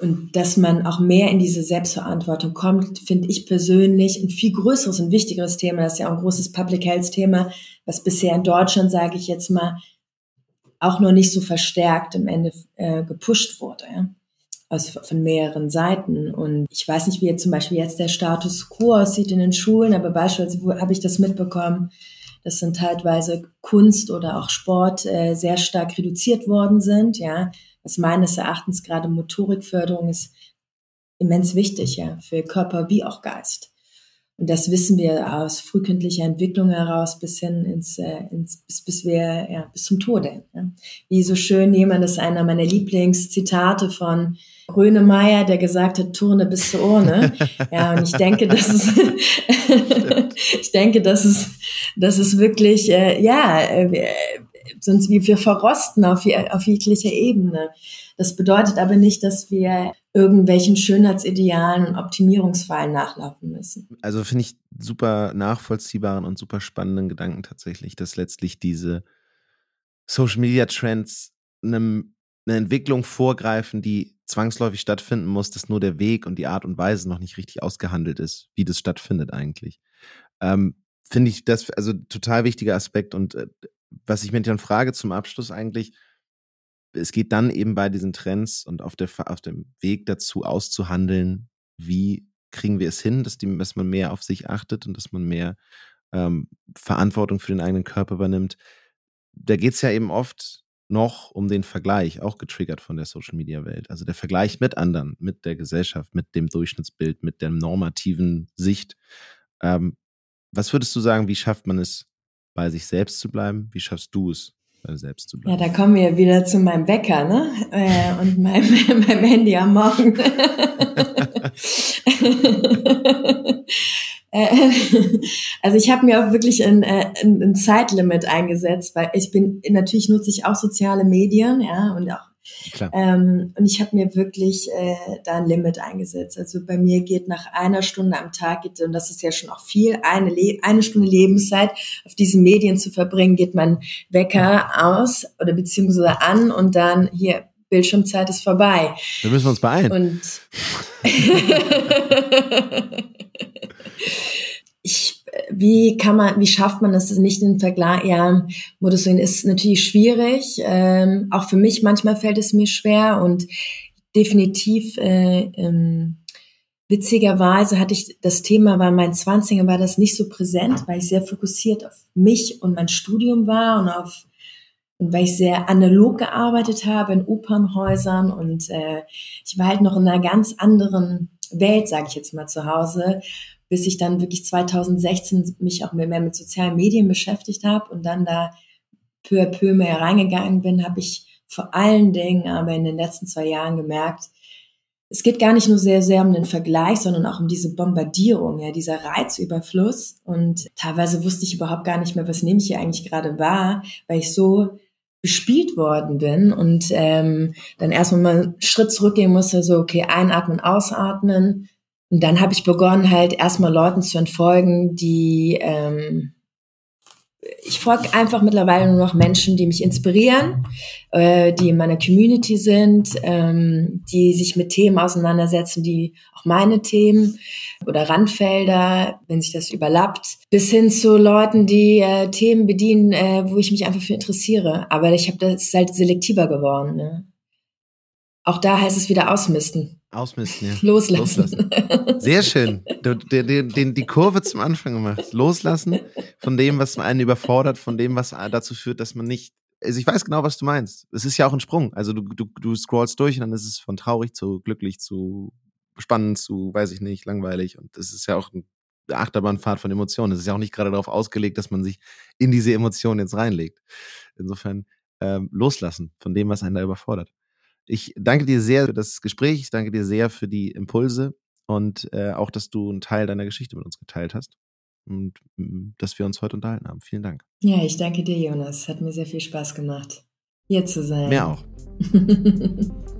Und dass man auch mehr in diese Selbstverantwortung kommt, finde ich persönlich ein viel größeres und wichtigeres Thema. Das ist ja auch ein großes Public Health Thema, was bisher in Deutschland, sage ich jetzt mal, auch noch nicht so verstärkt im Ende äh, gepusht wurde. Ja aus, von mehreren Seiten. Und ich weiß nicht, wie jetzt zum Beispiel jetzt der Status quo aussieht in den Schulen, aber beispielsweise habe ich das mitbekommen, dass dann teilweise Kunst oder auch Sport äh, sehr stark reduziert worden sind, ja, was meines Erachtens gerade Motorikförderung ist immens wichtig, ja, für Körper wie auch Geist. Und das wissen wir aus frühkindlicher Entwicklung heraus bis hin ins, äh, ins bis, bis wir, ja, bis zum Tode. Ja. Wie so schön jemand, das ist einer meiner Lieblingszitate von Grönemeyer, der gesagt hat, Turne bis zur Urne. [laughs] ja, und ich denke, das ist, [laughs] ich denke, das ist, das ist wirklich, äh, ja, äh, sonst wie wir verrosten auf, auf jeglicher Ebene. Das bedeutet aber nicht, dass wir irgendwelchen Schönheitsidealen und Optimierungsfallen nachlaufen müssen. Also finde ich super nachvollziehbaren und super spannenden Gedanken tatsächlich, dass letztlich diese Social Media Trends einem, eine Entwicklung vorgreifen, die zwangsläufig stattfinden muss, dass nur der Weg und die Art und Weise noch nicht richtig ausgehandelt ist, wie das stattfindet eigentlich. Ähm, finde ich das also total wichtiger Aspekt und äh, was ich mir dann frage zum Abschluss eigentlich, es geht dann eben bei diesen Trends und auf, der, auf dem Weg dazu auszuhandeln, wie kriegen wir es hin, dass, die, dass man mehr auf sich achtet und dass man mehr ähm, Verantwortung für den eigenen Körper übernimmt. Da geht es ja eben oft noch um den Vergleich, auch getriggert von der Social-Media-Welt. Also der Vergleich mit anderen, mit der Gesellschaft, mit dem Durchschnittsbild, mit der normativen Sicht. Ähm, was würdest du sagen, wie schafft man es, bei sich selbst zu bleiben? Wie schaffst du es, selbst zu bleiben. Ja, da kommen wir wieder zu meinem Wecker, ne? Äh, und [laughs] meinem, meinem Handy am Morgen. [laughs] [laughs] Äh, [laughs] also ich habe mir auch wirklich ein, äh, ein, ein Zeitlimit eingesetzt, weil ich bin natürlich nutze ich auch soziale Medien, ja, und auch ähm, und ich habe mir wirklich äh, da ein Limit eingesetzt. Also bei mir geht nach einer Stunde am Tag, geht, und das ist ja schon auch viel, eine, Le eine Stunde Lebenszeit auf diesen Medien zu verbringen, geht mein Wecker aus oder beziehungsweise an und dann hier Bildschirmzeit ist vorbei. Da müssen wir uns beeilen. Und [laughs] [laughs] ich wie kann man, wie schafft man das nicht in Vergleich? Ja, Modusing ist natürlich schwierig. Ähm, auch für mich manchmal fällt es mir schwer und definitiv äh, ähm, witzigerweise hatte ich das Thema bei meinen Zwanzigern war das nicht so präsent, weil ich sehr fokussiert auf mich und mein Studium war und auf und weil ich sehr analog gearbeitet habe in Opernhäusern und äh, ich war halt noch in einer ganz anderen Welt, sage ich jetzt mal zu Hause bis ich dann wirklich 2016 mich auch mehr mit sozialen Medien beschäftigt habe und dann da peu à peu mehr reingegangen bin, habe ich vor allen Dingen aber in den letzten zwei Jahren gemerkt, es geht gar nicht nur sehr, sehr um den Vergleich, sondern auch um diese Bombardierung, ja, dieser Reizüberfluss. Und teilweise wusste ich überhaupt gar nicht mehr, was nehme ich hier eigentlich gerade wahr, weil ich so bespielt worden bin und ähm, dann erstmal mal einen Schritt zurückgehen musste, so, okay, einatmen, ausatmen, und dann habe ich begonnen, halt erstmal Leuten zu entfolgen, die ähm, ich folge einfach mittlerweile nur noch Menschen, die mich inspirieren, äh, die in meiner Community sind, ähm, die sich mit Themen auseinandersetzen, die auch meine Themen oder Randfelder, wenn sich das überlappt, bis hin zu Leuten, die äh, Themen bedienen, äh, wo ich mich einfach für interessiere. Aber ich habe das halt selektiver geworden. Ne? Auch da heißt es wieder ausmisten. Ausmisten, ja. [laughs] Loslassen. Loslassen. Sehr schön. Du, den, den, die Kurve zum Anfang gemacht. Loslassen von dem, was einen überfordert, von dem, was dazu führt, dass man nicht. Also ich weiß genau, was du meinst. Es ist ja auch ein Sprung. Also du, du, du scrollst durch und dann ist es von traurig zu glücklich zu spannend zu, weiß ich nicht, langweilig. Und es ist ja auch eine Achterbahnfahrt von Emotionen. Es ist ja auch nicht gerade darauf ausgelegt, dass man sich in diese Emotionen jetzt reinlegt. Insofern ähm, loslassen von dem, was einen da überfordert. Ich danke dir sehr für das Gespräch. Ich danke dir sehr für die Impulse und äh, auch, dass du einen Teil deiner Geschichte mit uns geteilt hast und mm, dass wir uns heute unterhalten haben. Vielen Dank. Ja, ich danke dir, Jonas. Hat mir sehr viel Spaß gemacht, hier zu sein. Mir auch. [laughs]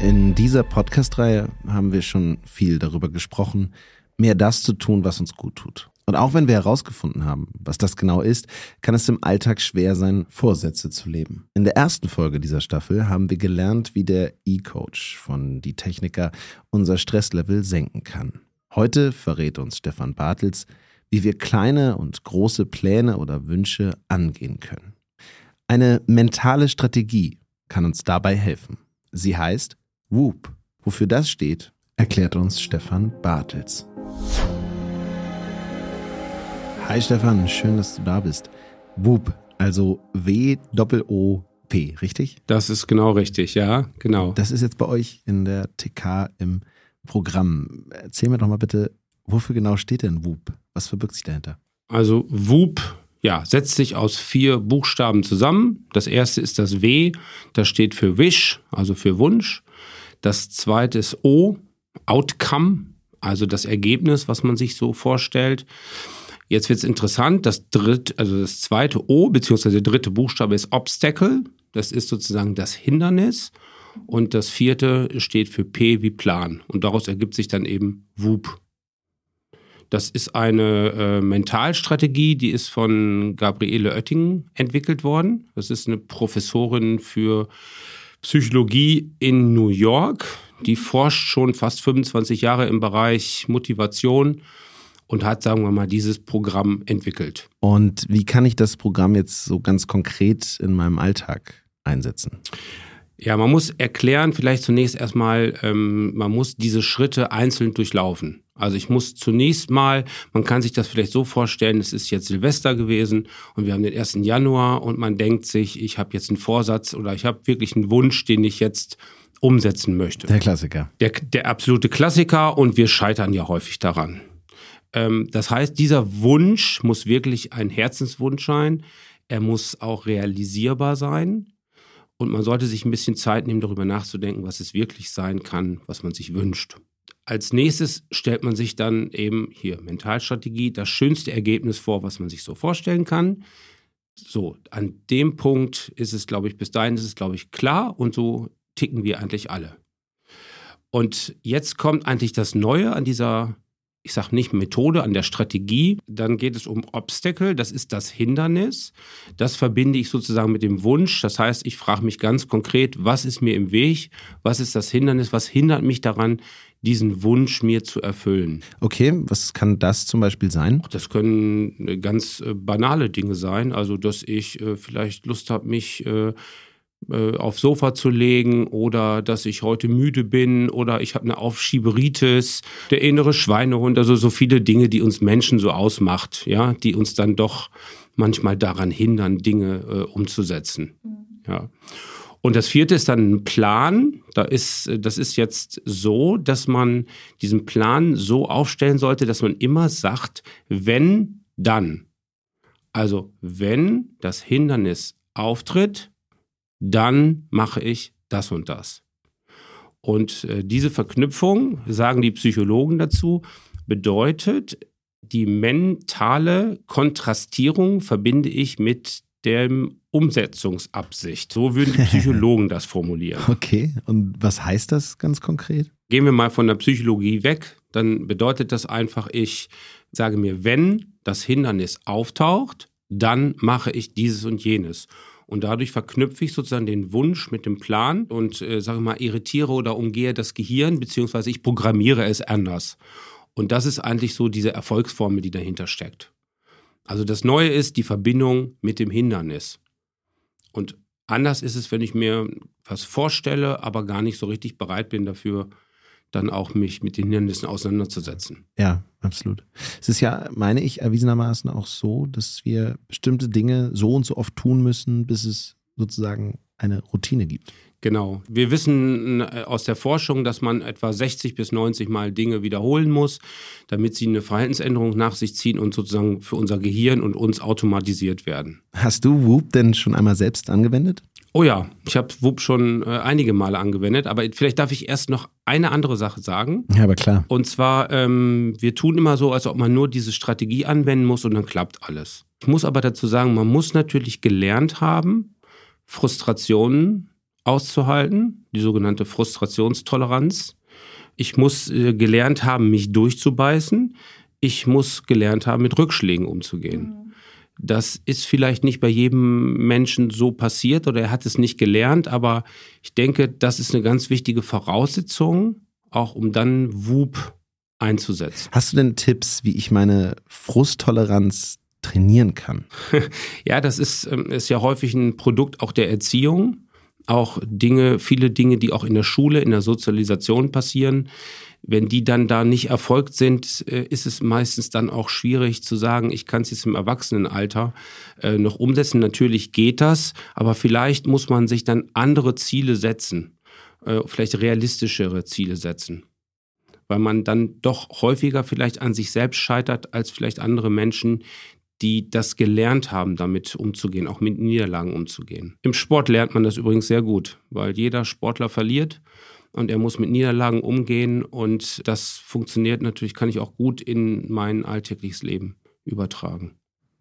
In dieser Podcast-Reihe haben wir schon viel darüber gesprochen, mehr das zu tun, was uns gut tut. Und auch wenn wir herausgefunden haben, was das genau ist, kann es im Alltag schwer sein, Vorsätze zu leben. In der ersten Folge dieser Staffel haben wir gelernt, wie der E-Coach von Die Techniker unser Stresslevel senken kann. Heute verrät uns Stefan Bartels, wie wir kleine und große Pläne oder Wünsche angehen können. Eine mentale Strategie kann uns dabei helfen. Sie heißt Whoop. Wofür das steht, erklärt uns Stefan Bartels. Hi Stefan, schön, dass du da bist. Whoop, also W-O-O-P, richtig? Das ist genau richtig, ja, genau. Das ist jetzt bei euch in der TK im Programm. Erzähl mir doch mal bitte, wofür genau steht denn Whoop? Was verbirgt sich dahinter? Also Whoop ja, setzt sich aus vier Buchstaben zusammen. Das erste ist das W, das steht für Wish, also für Wunsch. Das zweite ist O, Outcome, also das Ergebnis, was man sich so vorstellt. Jetzt wird es interessant, das dritte, also das zweite O, beziehungsweise der dritte Buchstabe ist Obstacle. Das ist sozusagen das Hindernis. Und das vierte steht für P wie Plan. Und daraus ergibt sich dann eben WUP. Das ist eine äh, Mentalstrategie, die ist von Gabriele Oetting entwickelt worden. Das ist eine Professorin für Psychologie in New York. Die forscht schon fast 25 Jahre im Bereich Motivation und hat, sagen wir mal, dieses Programm entwickelt. Und wie kann ich das Programm jetzt so ganz konkret in meinem Alltag einsetzen? Ja, man muss erklären, vielleicht zunächst erstmal, ähm, man muss diese Schritte einzeln durchlaufen. Also ich muss zunächst mal, man kann sich das vielleicht so vorstellen, es ist jetzt Silvester gewesen und wir haben den 1. Januar und man denkt sich, ich habe jetzt einen Vorsatz oder ich habe wirklich einen Wunsch, den ich jetzt umsetzen möchte. Der Klassiker. Der, der absolute Klassiker und wir scheitern ja häufig daran. Ähm, das heißt, dieser Wunsch muss wirklich ein Herzenswunsch sein. Er muss auch realisierbar sein. Und man sollte sich ein bisschen Zeit nehmen, darüber nachzudenken, was es wirklich sein kann, was man sich wünscht. Als nächstes stellt man sich dann eben hier Mentalstrategie, das schönste Ergebnis vor, was man sich so vorstellen kann. So, an dem Punkt ist es, glaube ich, bis dahin ist es, glaube ich, klar und so ticken wir eigentlich alle. Und jetzt kommt eigentlich das Neue an dieser ich sage nicht Methode, an der Strategie. Dann geht es um Obstacle, das ist das Hindernis. Das verbinde ich sozusagen mit dem Wunsch. Das heißt, ich frage mich ganz konkret, was ist mir im Weg? Was ist das Hindernis? Was hindert mich daran, diesen Wunsch mir zu erfüllen. Okay, was kann das zum Beispiel sein? Das können ganz äh, banale Dinge sein. Also, dass ich äh, vielleicht Lust habe, mich äh, äh, aufs Sofa zu legen oder dass ich heute müde bin oder ich habe eine Aufschieberitis, der innere Schweinehund, also so viele Dinge, die uns Menschen so ausmacht, ja, die uns dann doch manchmal daran hindern, Dinge äh, umzusetzen. Mhm. Ja. Und das vierte ist dann ein Plan. Da ist, das ist jetzt so, dass man diesen Plan so aufstellen sollte, dass man immer sagt, wenn, dann. Also, wenn das Hindernis auftritt, dann mache ich das und das. Und äh, diese Verknüpfung, sagen die Psychologen dazu, bedeutet, die mentale Kontrastierung verbinde ich mit dem Umsetzungsabsicht. So würden die [laughs] Psychologen das formulieren. Okay, und was heißt das ganz konkret? Gehen wir mal von der Psychologie weg, dann bedeutet das einfach, ich sage mir, wenn das Hindernis auftaucht, dann mache ich dieses und jenes. Und dadurch verknüpfe ich sozusagen den Wunsch mit dem Plan und, äh, sage mal, irritiere oder umgehe das Gehirn, beziehungsweise ich programmiere es anders. Und das ist eigentlich so diese Erfolgsformel, die dahinter steckt. Also das Neue ist die Verbindung mit dem Hindernis. Und anders ist es, wenn ich mir was vorstelle, aber gar nicht so richtig bereit bin dafür, dann auch mich mit den Hindernissen auseinanderzusetzen. Ja, absolut. Es ist ja, meine ich, erwiesenermaßen auch so, dass wir bestimmte Dinge so und so oft tun müssen, bis es sozusagen eine Routine gibt. Genau. Wir wissen äh, aus der Forschung, dass man etwa 60 bis 90 Mal Dinge wiederholen muss, damit sie eine Verhaltensänderung nach sich ziehen und sozusagen für unser Gehirn und uns automatisiert werden. Hast du Whoop denn schon einmal selbst angewendet? Oh ja, ich habe WUP schon äh, einige Male angewendet, aber vielleicht darf ich erst noch eine andere Sache sagen. Ja, aber klar. Und zwar, ähm, wir tun immer so, als ob man nur diese Strategie anwenden muss und dann klappt alles. Ich muss aber dazu sagen, man muss natürlich gelernt haben, Frustrationen auszuhalten, die sogenannte Frustrationstoleranz. Ich muss äh, gelernt haben, mich durchzubeißen. Ich muss gelernt haben, mit Rückschlägen umzugehen. Mhm. Das ist vielleicht nicht bei jedem Menschen so passiert oder er hat es nicht gelernt, aber ich denke, das ist eine ganz wichtige Voraussetzung, auch um dann WUP einzusetzen. Hast du denn Tipps, wie ich meine Frusttoleranz trainieren kann? [laughs] ja, das ist, ähm, ist ja häufig ein Produkt auch der Erziehung. Auch Dinge, viele Dinge, die auch in der Schule, in der Sozialisation passieren, wenn die dann da nicht erfolgt sind, äh, ist es meistens dann auch schwierig zu sagen, ich kann es jetzt im Erwachsenenalter äh, noch umsetzen. Natürlich geht das, aber vielleicht muss man sich dann andere Ziele setzen, äh, vielleicht realistischere Ziele setzen, weil man dann doch häufiger vielleicht an sich selbst scheitert als vielleicht andere Menschen, die das gelernt haben, damit umzugehen, auch mit Niederlagen umzugehen. Im Sport lernt man das übrigens sehr gut, weil jeder Sportler verliert und er muss mit Niederlagen umgehen und das funktioniert natürlich, kann ich auch gut in mein alltägliches Leben übertragen.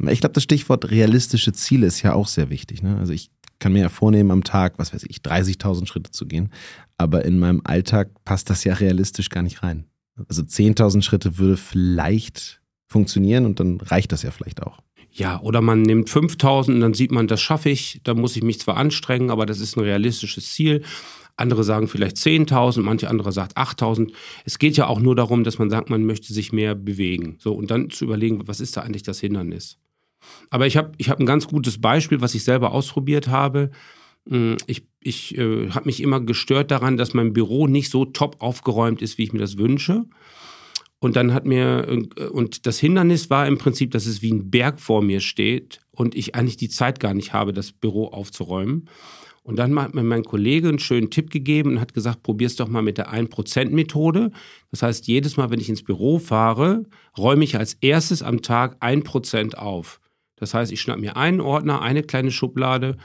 Ich glaube, das Stichwort realistische Ziele ist ja auch sehr wichtig. Ne? Also ich kann mir ja vornehmen, am Tag, was weiß ich, 30.000 Schritte zu gehen, aber in meinem Alltag passt das ja realistisch gar nicht rein. Also 10.000 Schritte würde vielleicht funktionieren und dann reicht das ja vielleicht auch. Ja, oder man nimmt 5000 und dann sieht man, das schaffe ich, da muss ich mich zwar anstrengen, aber das ist ein realistisches Ziel. Andere sagen vielleicht 10.000, manche andere sagt 8.000. Es geht ja auch nur darum, dass man sagt, man möchte sich mehr bewegen. So, und dann zu überlegen, was ist da eigentlich das Hindernis? Aber ich habe ich hab ein ganz gutes Beispiel, was ich selber ausprobiert habe. Hm, ich, ich äh, habe mich immer gestört daran, dass mein Büro nicht so top aufgeräumt ist, wie ich mir das wünsche. Und dann hat mir, und das Hindernis war im Prinzip, dass es wie ein Berg vor mir steht und ich eigentlich die Zeit gar nicht habe, das Büro aufzuräumen. Und dann hat mir mein Kollege einen schönen Tipp gegeben und hat gesagt, probier's doch mal mit der 1%-Methode. Das heißt, jedes Mal, wenn ich ins Büro fahre, räume ich als erstes am Tag 1% auf. Das heißt, ich schnapp mir einen Ordner, eine kleine Schublade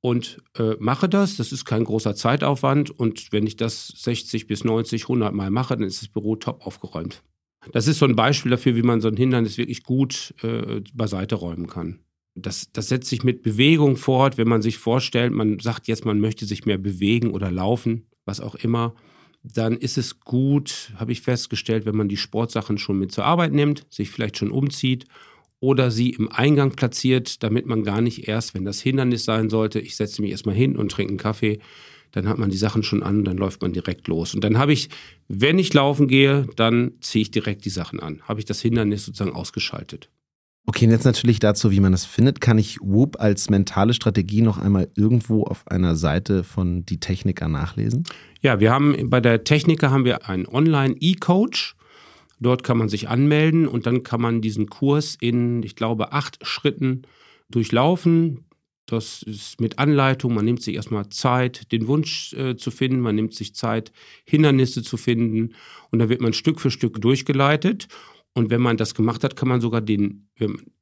und äh, mache das. Das ist kein großer Zeitaufwand. Und wenn ich das 60 bis 90, 100 Mal mache, dann ist das Büro top aufgeräumt. Das ist so ein Beispiel dafür, wie man so ein Hindernis wirklich gut äh, beiseite räumen kann. Das, das setzt sich mit Bewegung fort, wenn man sich vorstellt, man sagt jetzt, man möchte sich mehr bewegen oder laufen, was auch immer, dann ist es gut, habe ich festgestellt, wenn man die Sportsachen schon mit zur Arbeit nimmt, sich vielleicht schon umzieht oder sie im Eingang platziert, damit man gar nicht erst, wenn das Hindernis sein sollte, ich setze mich erstmal hin und trinke einen Kaffee, dann hat man die Sachen schon an, dann läuft man direkt los. Und dann habe ich, wenn ich laufen gehe, dann ziehe ich direkt die Sachen an. Habe ich das Hindernis sozusagen ausgeschaltet. Okay, und jetzt natürlich dazu, wie man das findet. Kann ich Whoop als mentale Strategie noch einmal irgendwo auf einer Seite von Die Techniker nachlesen? Ja, wir haben bei der Techniker haben wir einen Online-E-Coach. Dort kann man sich anmelden und dann kann man diesen Kurs in, ich glaube, acht Schritten durchlaufen. Das ist mit Anleitung, man nimmt sich erstmal Zeit, den Wunsch äh, zu finden, man nimmt sich Zeit, Hindernisse zu finden und dann wird man Stück für Stück durchgeleitet. Und wenn man das gemacht hat, kann man sogar den,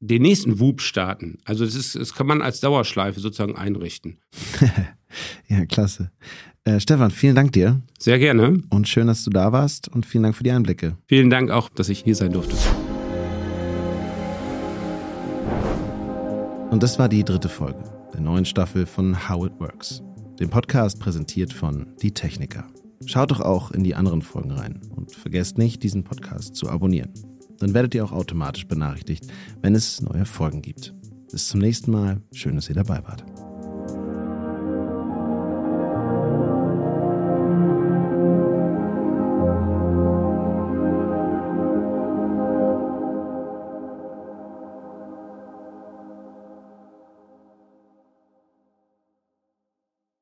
den nächsten Whoop starten. Also das, ist, das kann man als Dauerschleife sozusagen einrichten. [laughs] ja, klasse. Äh, Stefan, vielen Dank dir. Sehr gerne. Und schön, dass du da warst und vielen Dank für die Einblicke. Vielen Dank auch, dass ich hier sein durfte. Und das war die dritte Folge der neuen Staffel von How It Works, dem Podcast präsentiert von Die Techniker. Schaut doch auch in die anderen Folgen rein und vergesst nicht, diesen Podcast zu abonnieren. Dann werdet ihr auch automatisch benachrichtigt, wenn es neue Folgen gibt. Bis zum nächsten Mal. Schön, dass ihr dabei wart.